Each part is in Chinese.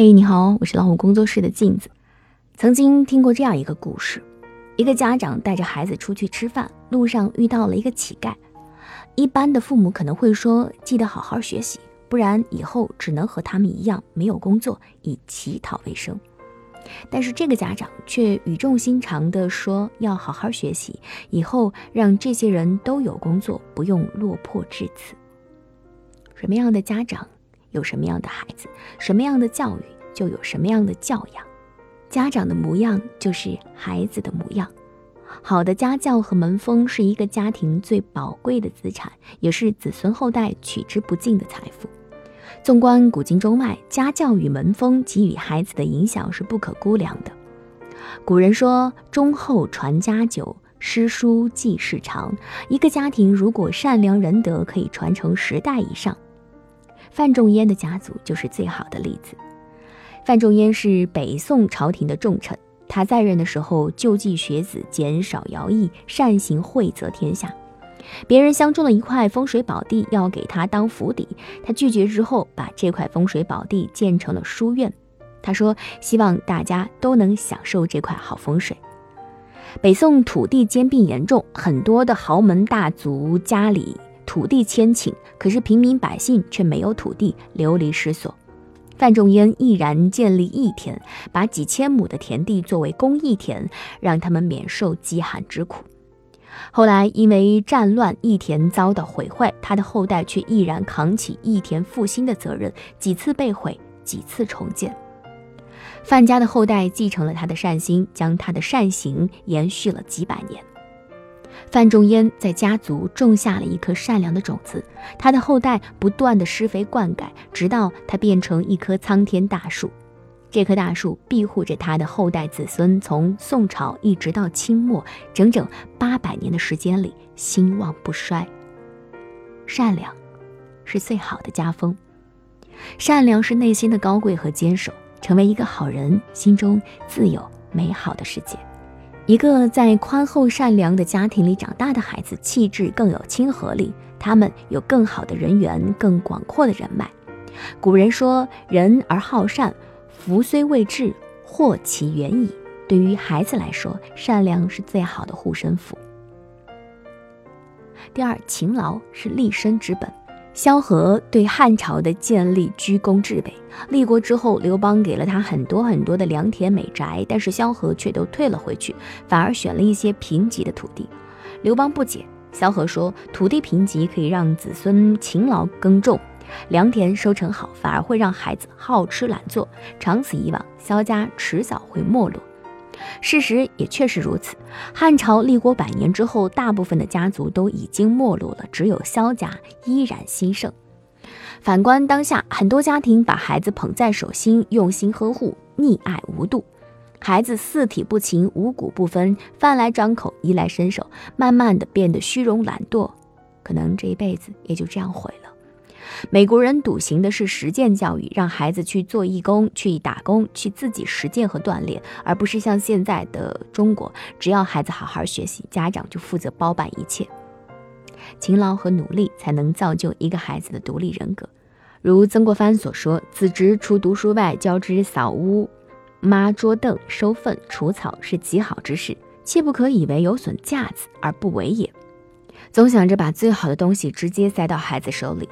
嘿，你好，我是老虎工作室的镜子。曾经听过这样一个故事：一个家长带着孩子出去吃饭，路上遇到了一个乞丐。一般的父母可能会说：“记得好好学习，不然以后只能和他们一样没有工作，以乞讨为生。”但是这个家长却语重心长地说：“要好好学习，以后让这些人都有工作，不用落魄至此。”什么样的家长？有什么样的孩子，什么样的教育就有什么样的教养。家长的模样就是孩子的模样。好的家教和门风是一个家庭最宝贵的资产，也是子孙后代取之不尽的财富。纵观古今中外，家教与门风给予孩子的影响是不可估量的。古人说：“忠厚传家久，诗书继世长。”一个家庭如果善良仁德，可以传承十代以上。范仲淹的家族就是最好的例子。范仲淹是北宋朝廷的重臣，他在任的时候救济学子，减少徭役，善行惠泽天下。别人相中了一块风水宝地，要给他当府邸，他拒绝之后，把这块风水宝地建成了书院。他说：“希望大家都能享受这块好风水。”北宋土地兼并严重，很多的豪门大族家里。土地迁请，可是平民百姓却没有土地，流离失所。范仲淹毅然建立义田，把几千亩的田地作为公益田，让他们免受饥寒之苦。后来因为战乱，义田遭到毁坏，他的后代却毅然扛起义田复兴的责任，几次被毁，几次重建。范家的后代继承了他的善心，将他的善行延续了几百年。范仲淹在家族种下了一颗善良的种子，他的后代不断的施肥灌溉，直到他变成一棵苍天大树。这棵大树庇护着他的后代子孙，从宋朝一直到清末，整整八百年的时间里兴旺不衰。善良，是最好的家风。善良是内心的高贵和坚守。成为一个好人，心中自有美好的世界。一个在宽厚善良的家庭里长大的孩子，气质更有亲和力，他们有更好的人缘，更广阔的人脉。古人说：“仁而好善，福虽未至，祸其远矣。”对于孩子来说，善良是最好的护身符。第二，勤劳是立身之本。萧何对汉朝的建立居功至伟，立国之后，刘邦给了他很多很多的良田美宅，但是萧何却都退了回去，反而选了一些贫瘠的土地。刘邦不解，萧何说：“土地贫瘠可以让子孙勤劳耕种，良田收成好，反而会让孩子好吃懒做，长此以往，萧家迟早会没落。”事实也确实如此。汉朝立国百年之后，大部分的家族都已经没落了，只有萧家依然兴盛。反观当下，很多家庭把孩子捧在手心，用心呵护，溺爱无度，孩子四体不勤，五谷不分，饭来张口，衣来伸手，慢慢的变得虚荣懒惰，可能这一辈子也就这样毁了。美国人笃行的是实践教育，让孩子去做义工、去打工、去自己实践和锻炼，而不是像现在的中国，只要孩子好好学习，家长就负责包办一切。勤劳和努力才能造就一个孩子的独立人格。如曾国藩所说：“子侄除读书外，教之扫屋、抹桌凳、收粪、除草，是极好之事，切不可以为有损架子而不为也。”总想着把最好的东西直接塞到孩子手里。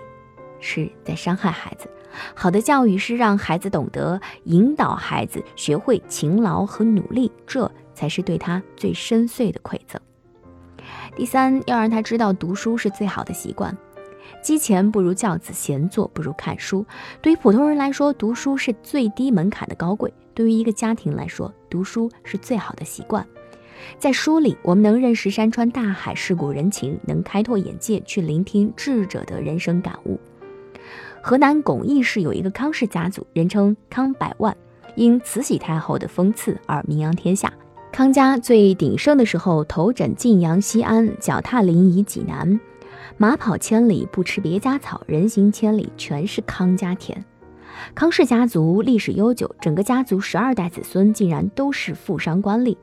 是在伤害孩子。好的教育是让孩子懂得引导孩子学会勤劳和努力，这才是对他最深邃的馈赠。第三，要让他知道读书是最好的习惯。积钱不如教子，闲坐不如看书。对于普通人来说，读书是最低门槛的高贵；对于一个家庭来说，读书是最好的习惯。在书里，我们能认识山川大海、世故人情，能开拓眼界，去聆听智者的人生感悟。河南巩义市有一个康氏家族，人称康百万，因慈禧太后的封赐而名扬天下。康家最鼎盛的时候，头枕晋阳西安，脚踏临沂济南，马跑千里不吃别家草，人行千里全是康家田。康氏家族历史悠久，整个家族十二代子孙竟然都是富商官吏。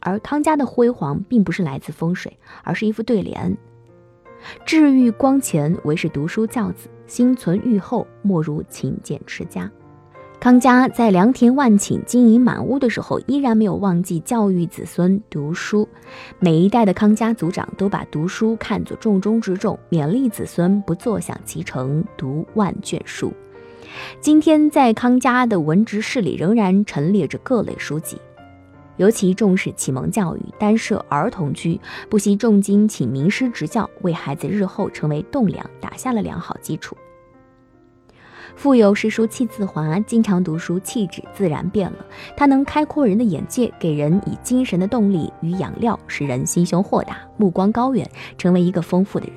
而康家的辉煌并不是来自风水，而是一副对联。治愈光前，唯是读书教子；心存欲厚，莫如勤俭持家。康家在良田万顷、金银满屋的时候，依然没有忘记教育子孙读书。每一代的康家族长都把读书看作重中之重，勉励子孙不坐享其成，读万卷书。今天，在康家的文职室里，仍然陈列着各类书籍，尤其重视启蒙教育，单设儿童区，不惜重金请名师执教，为孩子日后成为栋梁打下了良好基础。腹有诗书气自华，经常读书，气质自然变了。它能开阔人的眼界，给人以精神的动力与养料，使人心胸豁达，目光高远，成为一个丰富的人。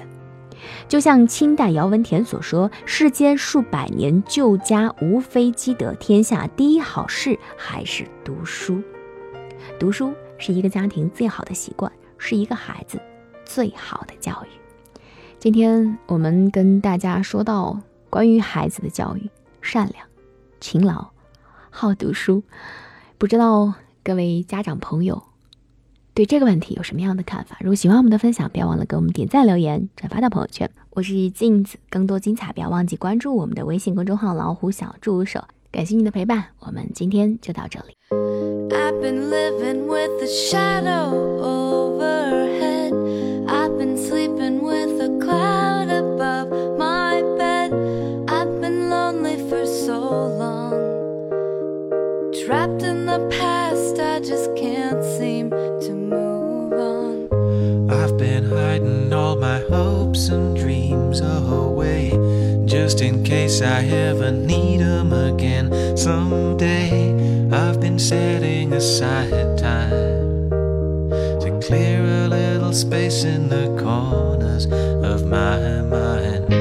就像清代姚文田所说：“世间数百年旧家，无非积得天下第一好事，还是读书。读书是一个家庭最好的习惯，是一个孩子最好的教育。”今天我们跟大家说到。关于孩子的教育，善良、勤劳、好读书，不知道各位家长朋友对这个问题有什么样的看法？如果喜欢我们的分享，不要忘了给我们点赞、留言、转发到朋友圈。我是镜子，更多精彩不要忘记关注我们的微信公众号“老虎小助手”。感谢你的陪伴，我们今天就到这里。I've been living with the shadow overhead. I've been sleeping with a cloud above my bed. I've been lonely for so long. Trapped in the past, I just can't seem to move on. I've been hiding all my hopes and dreams away. Just in case I ever need them again someday. Been setting aside time to clear a little space in the corners of my mind.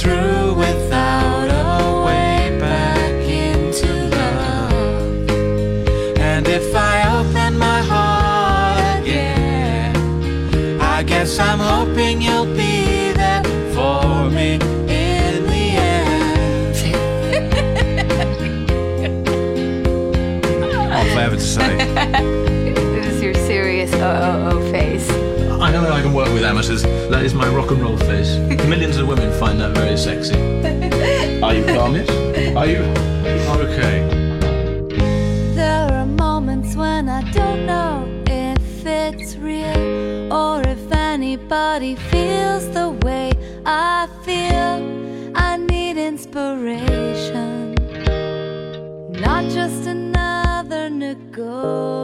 through. Work with amateurs. That is my rock and roll face. Millions of women find that very sexy. Are you calmish? Are you? Okay. There are moments when I don't know if it's real or if anybody feels the way I feel. I need inspiration, not just another negotiation.